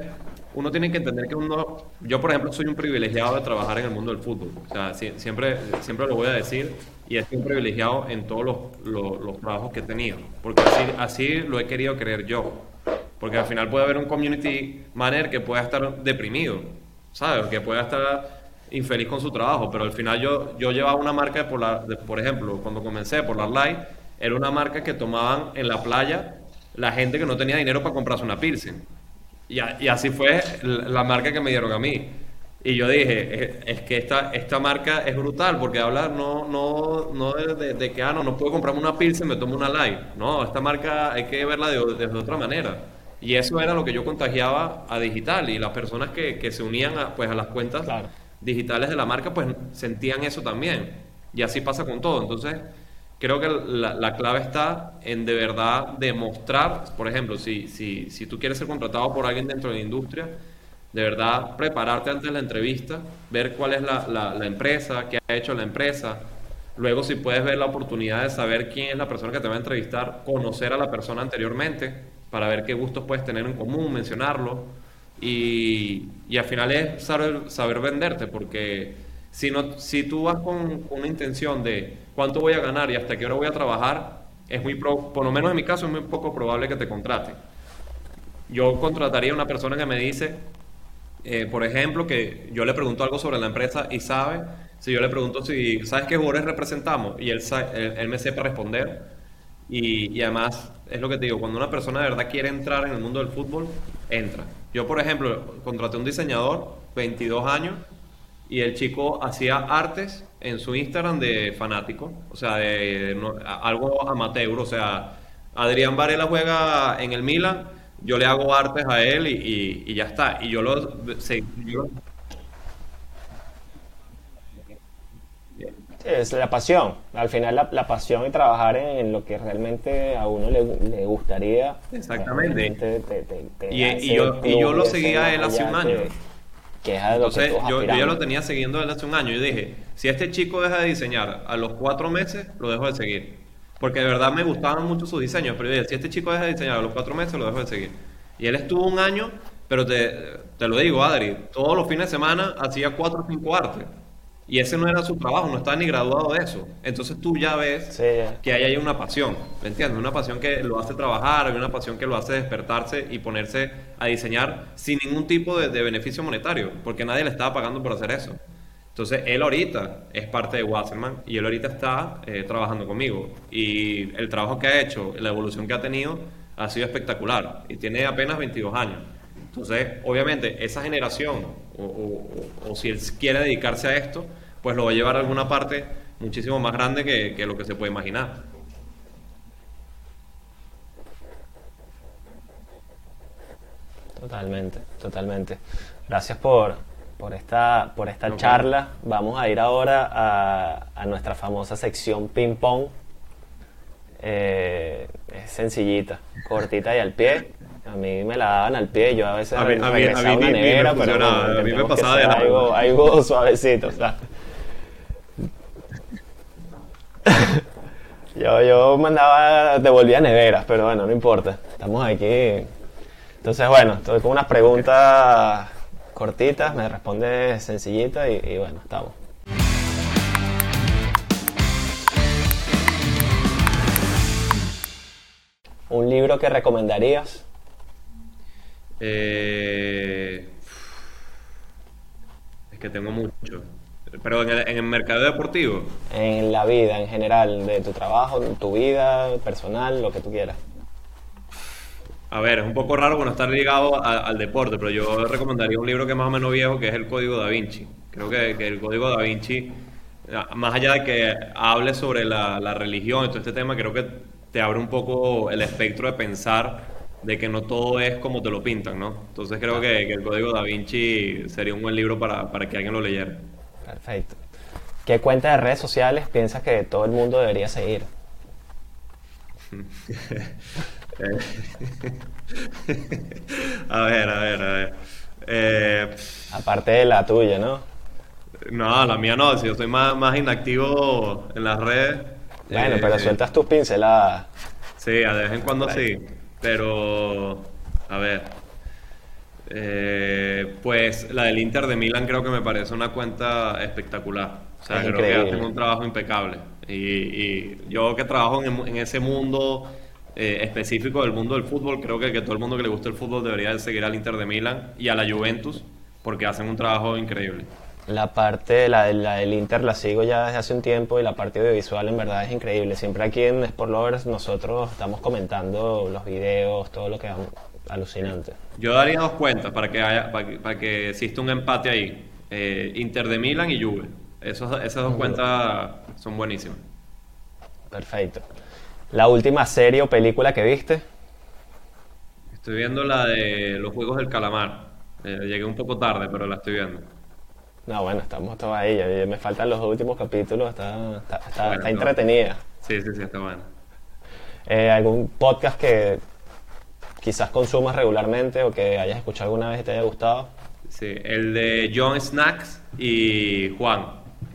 Speaker 2: uno tiene que entender que uno, yo por ejemplo soy un privilegiado de trabajar en el mundo del fútbol, o sea, siempre, siempre lo voy a decir y he sido un privilegiado en todos los, los, los trabajos que he tenido, porque así, así lo he querido creer yo, porque al final puede haber un community manager que pueda estar deprimido, ¿sabes? Que pueda estar infeliz con su trabajo, pero al final yo, yo llevaba una marca de Polar, de, por ejemplo, cuando comencé por la Light, era una marca que tomaban en la playa la gente que no tenía dinero para comprarse una Pilsen. Y, y así fue la marca que me dieron a mí. Y yo dije, es, que esta, esta marca es brutal, porque hablar no, no, no de, de, que, ah, no, no puedo comprarme una Pilsen, me tomo una Light. No, esta marca hay que verla de, de, otra manera. Y eso era lo que yo contagiaba a digital. Y las personas que, que se unían a, pues, a las cuentas digitales de la marca, pues sentían eso también. Y así pasa con todo. Entonces, creo que la, la, clave está en de verdad demostrar, por ejemplo, si, si, si tú quieres ser contratado por alguien dentro de la industria, de verdad prepararte antes de la entrevista, ver cuál es la, la, la, empresa, qué ha hecho la empresa, luego si puedes ver la oportunidad de saber quién es la persona que te va a entrevistar, conocer a la persona anteriormente para ver qué gustos puedes tener en común, mencionarlo y, y al final es saber, saber venderte porque si, no, si tú vas con, una intención de cuánto voy a ganar y hasta qué hora voy a trabajar, es muy por lo menos en mi caso es muy poco probable que te contraten. Yo contrataría a una persona que me dice, eh, por ejemplo, que yo le pregunto algo sobre la empresa y sabe, si yo le pregunto si, ¿sabes qué jugadores representamos? Y él, él, él me sepa responder. Y, y, además, es lo que te digo, cuando una persona de verdad quiere entrar en el mundo del fútbol, entra. Yo, por ejemplo, contraté un diseñador, 22 años, y el chico hacía artes en su Instagram de fanático, o sea, de, algo amateur, o sea, Adrián Varela juega en el Milan, yo le hago artes a él y, y, ya está, y yo lo...
Speaker 1: es la pasión, al final la, la, pasión y trabajar en lo que realmente a uno le, le gustaría.
Speaker 2: Exactamente. Te, te, te, y, y, yo, y yo lo seguía a él hace un año. Entonces, yo, yo, ya lo tenía siguiendo desde hace un año. y dije, si este chico deja de diseñar a los cuatro meses, lo dejo de seguir. porque de verdad me gustaban mucho sus diseños, pero yo decía, si este chico deja de diseñar a los cuatro meses, lo dejo de seguir. Y él estuvo un año, pero te, te lo digo, Adri, todos los fines de semana hacía cuatro o cinco artes. Y ese no era su trabajo, no estaba ni graduado de eso. Entonces tú ya ves
Speaker 1: Sí,
Speaker 2: que ahí hay una pasión, ¿me entiendes? Una pasión que lo hace trabajar, una pasión que lo hace despertarse y ponerse a diseñar sin ningún tipo de, de beneficio monetario, porque nadie le estaba pagando por hacer eso. Entonces él ahorita es parte de Wasserman y él ahorita está eh, trabajando conmigo. Y el trabajo que ha hecho, la evolución que ha tenido, ha sido espectacular. Y tiene apenas 22 años. Entonces, obviamente, esa generación, o, o- o- o si él quiere dedicarse a esto, pues lo va a llevar a alguna parte muchísimo más grande que, que lo que se puede imaginar.
Speaker 1: Totalmente, totalmente. Gracias por, por esta, por esta charla. Vamos a ir ahora a, a nuestra famosa sección ping pong. Eh, es sencillita, cortita y al pie. A mí me la daban al pie, yo a veces
Speaker 2: A mí- a mí- a
Speaker 1: regresaba
Speaker 2: mí
Speaker 1: a una
Speaker 2: ni me
Speaker 1: nevera, pero
Speaker 2: a mí me pasaba de
Speaker 1: algo, algo *laughs* suavecito. o sea. *laughs* Yo, yo mandaba, devolvía neveras, pero bueno, no importa. Estamos aquí. Entonces, bueno, estoy con unas preguntas cortitas, me responde sencillita y, y bueno, estamos. ¿Un libro que recomendarías?
Speaker 2: Eh, es que tengo mucho. Pero en el, en el mercado deportivo,
Speaker 1: En la vida en general, de tu trabajo, tu vida personal, lo que tú quieras.
Speaker 2: a ver, es un poco raro bueno estar ligado a- al deporte, pero yo recomendaría un libro que es más o menos viejo, que es El Código Da Vinci. Creo que, que el Código Da Vinci, más allá de que hable sobre la, la religión y todo este tema, creo que te abre un poco el espectro de pensar de que no todo es como te lo pintan, ¿no? Entonces creo que, que el Código Da Vinci sería un buen libro para, para que alguien lo leyera.
Speaker 1: Perfecto. ¿Qué cuenta de redes sociales piensas que todo el mundo debería seguir?
Speaker 2: Eh, *laughs* a ver, a ver, a ver. Eh,
Speaker 1: Aparte de la tuya, ¿no?
Speaker 2: no, la mía no, si yo soy más, más inactivo en las redes.
Speaker 1: Bueno,
Speaker 2: eh,
Speaker 1: pero sueltas tus pinceladas.
Speaker 2: Sí, de vez en cuando
Speaker 1: Right.
Speaker 2: sí. Pero, a ver. Eh, pues la del Inter de Milán creo que me parece una cuenta espectacular. O sea,
Speaker 1: Es
Speaker 2: creo que hacen un trabajo impecable. Y, y yo que trabajo en, en ese mundo eh, específico del mundo del fútbol, creo que, que todo el mundo que le gusta el fútbol debería de seguir al Inter de Milán y a la Juventus porque hacen un trabajo increíble.
Speaker 1: La parte, la, de- la del Inter la sigo ya desde hace un tiempo y la parte audiovisual en verdad es increíble. Siempre aquí en Sport Lovers nosotros estamos comentando los videos, todo lo que vamos, alucinante.
Speaker 2: Yo daría dos cuentas para que haya, para que, para que exista un empate ahí. Eh, Inter de Milán y Juve. Esos, esas dos cuentas son buenísimas.
Speaker 1: Perfecto. La última serie o película que viste,
Speaker 2: Estoy viendo la de los Juegos del Calamar. Eh, llegué un poco tarde, pero la estoy viendo.
Speaker 1: No, bueno, estamos todos ahí, me faltan los últimos capítulos, está, está, está-
Speaker 2: Bueno,
Speaker 1: está
Speaker 2: no.
Speaker 1: entretenida.
Speaker 2: Sí, sí, sí, está bueno.
Speaker 1: Eh, ¿Algún podcast que quizás consumas regularmente o que hayas escuchado alguna vez y te haya gustado?
Speaker 2: Sí, el de John Snacks y Juan.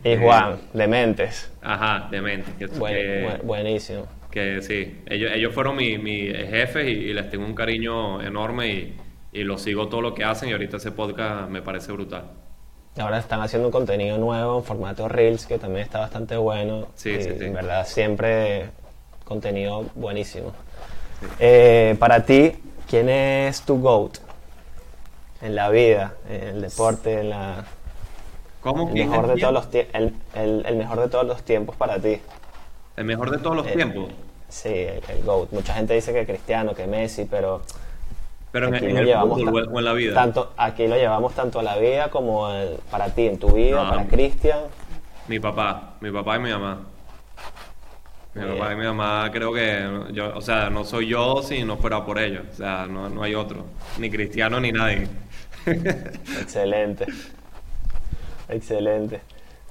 Speaker 1: Y
Speaker 2: Eh,
Speaker 1: Juan, Dementes,
Speaker 2: Ajá, demente. Que,
Speaker 1: Buen-
Speaker 2: que-
Speaker 1: buen- buenísimo.
Speaker 2: que sí, ellos, ellos fueron mi, mi jefes y, y les tengo un cariño enorme y, y los sigo todo lo que hacen y ahorita ese podcast me parece brutal.
Speaker 1: Ahora están haciendo un contenido nuevo en formato Reels que también está bastante bueno.
Speaker 2: Sí,
Speaker 1: y
Speaker 2: sí, sí.
Speaker 1: En verdad, siempre contenido buenísimo. Eh, para ti, ¿quién es tu GOAT? En la vida, en el deporte, en la,
Speaker 2: ¿Cómo?
Speaker 1: el
Speaker 2: ¿Quién
Speaker 1: mejor de todos los el, el- el mejor de todos los tiempos para ti.
Speaker 2: El mejor de todos los
Speaker 1: Eh,
Speaker 2: tiempos.
Speaker 1: Sí, el GOAT. Mucha gente dice que Cristiano, que Messi, pero
Speaker 2: Pero
Speaker 1: aquí
Speaker 2: en
Speaker 1: lo
Speaker 2: el
Speaker 1: llevamos
Speaker 2: fútbol o en la vida.
Speaker 1: Tanto, aquí lo llevamos tanto a la vida como el- para ti, en tu vida,
Speaker 2: No.
Speaker 1: para Cristian.
Speaker 2: Mi papá, mi papá y mi mamá. Mi papá y mi mamá creo que yo, o sea, no soy yo si no fuera por ellos. O sea, no, no hay otro. Ni cristiano ni nadie. *laughs*
Speaker 1: Excelente. Excelente.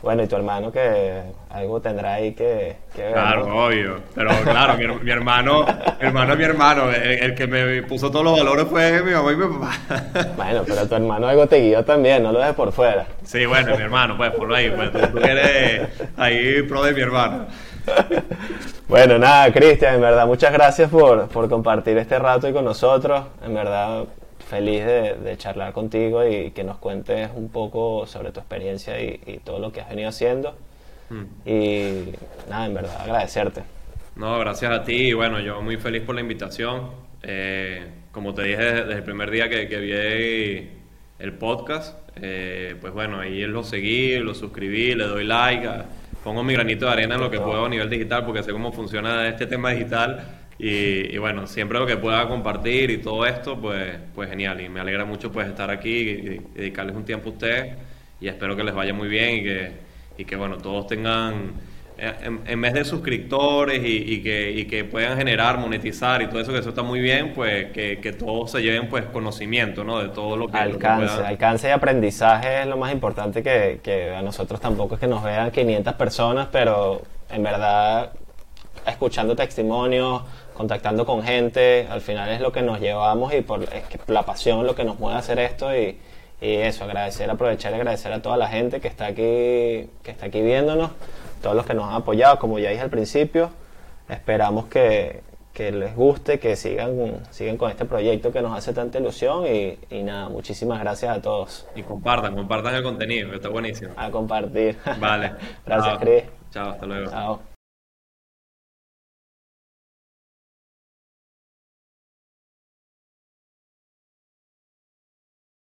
Speaker 1: Bueno, y tu hermano que algo tendrá ahí que, que ver,
Speaker 2: Claro,
Speaker 1: ¿no?
Speaker 2: obvio. Pero claro, mi, mi hermano, hermano es mi hermano. El, el que me puso todos los valores fue mi mamá y mi papá. *laughs*
Speaker 1: Bueno, pero tu hermano algo te guió también, no lo dejes por fuera.
Speaker 2: Sí, bueno, mi hermano, pues, por ahí. Pues tú, tú eres ahí pro de mi hermano. *laughs*
Speaker 1: Bueno, nada, Cristian, en verdad, muchas gracias por, por compartir este rato y con nosotros. En verdad, feliz de, charlar contigo y que nos cuentes un poco sobre tu experiencia y, todo lo que has venido haciendo. Mm. Y nada, en verdad, agradecerte.
Speaker 2: No, gracias a ti y bueno, yo muy feliz por la invitación. Eh, como te dije desde, el primer día que, que vi el podcast, eh, pues bueno, ahí lo seguí, lo suscribí, le doy like, pongo mi granito de arena en lo que puedo a nivel digital porque sé cómo funciona este tema digital y, bueno, siempre lo que pueda compartir y todo esto, pues, pues genial. Y me alegra mucho pues estar aquí y, dedicarles un tiempo a ustedes. Y espero que les vaya muy bien y que, y que bueno, todos tengan, eh, en, vez de suscriptores y, que, y que puedan generar, monetizar y todo eso, que eso está muy bien, pues que, que todos se lleven pues conocimiento, ¿no? De todo lo que...
Speaker 1: Alcance, alcance y aprendizaje es lo más importante que, que a nosotros tampoco es que nos vean 500 personas, pero en verdad escuchando testimonios, contactando con gente, al final es lo que nos llevamos y por es que la pasión lo que nos mueve a hacer esto y, eso, agradecer, aprovechar y agradecer a toda la gente que está aquí, que está aquí viéndonos, todos los que nos han apoyado, como ya dije al principio, esperamos que, les guste, que sigan, sigan con este proyecto que nos hace tanta ilusión y, nada, muchísimas gracias a todos.
Speaker 2: Y compartan, compartan el contenido, que está buenísimo.
Speaker 1: A compartir.
Speaker 2: Vale. *laughs*
Speaker 1: gracias, Chris.
Speaker 2: Chao, hasta luego. Chao.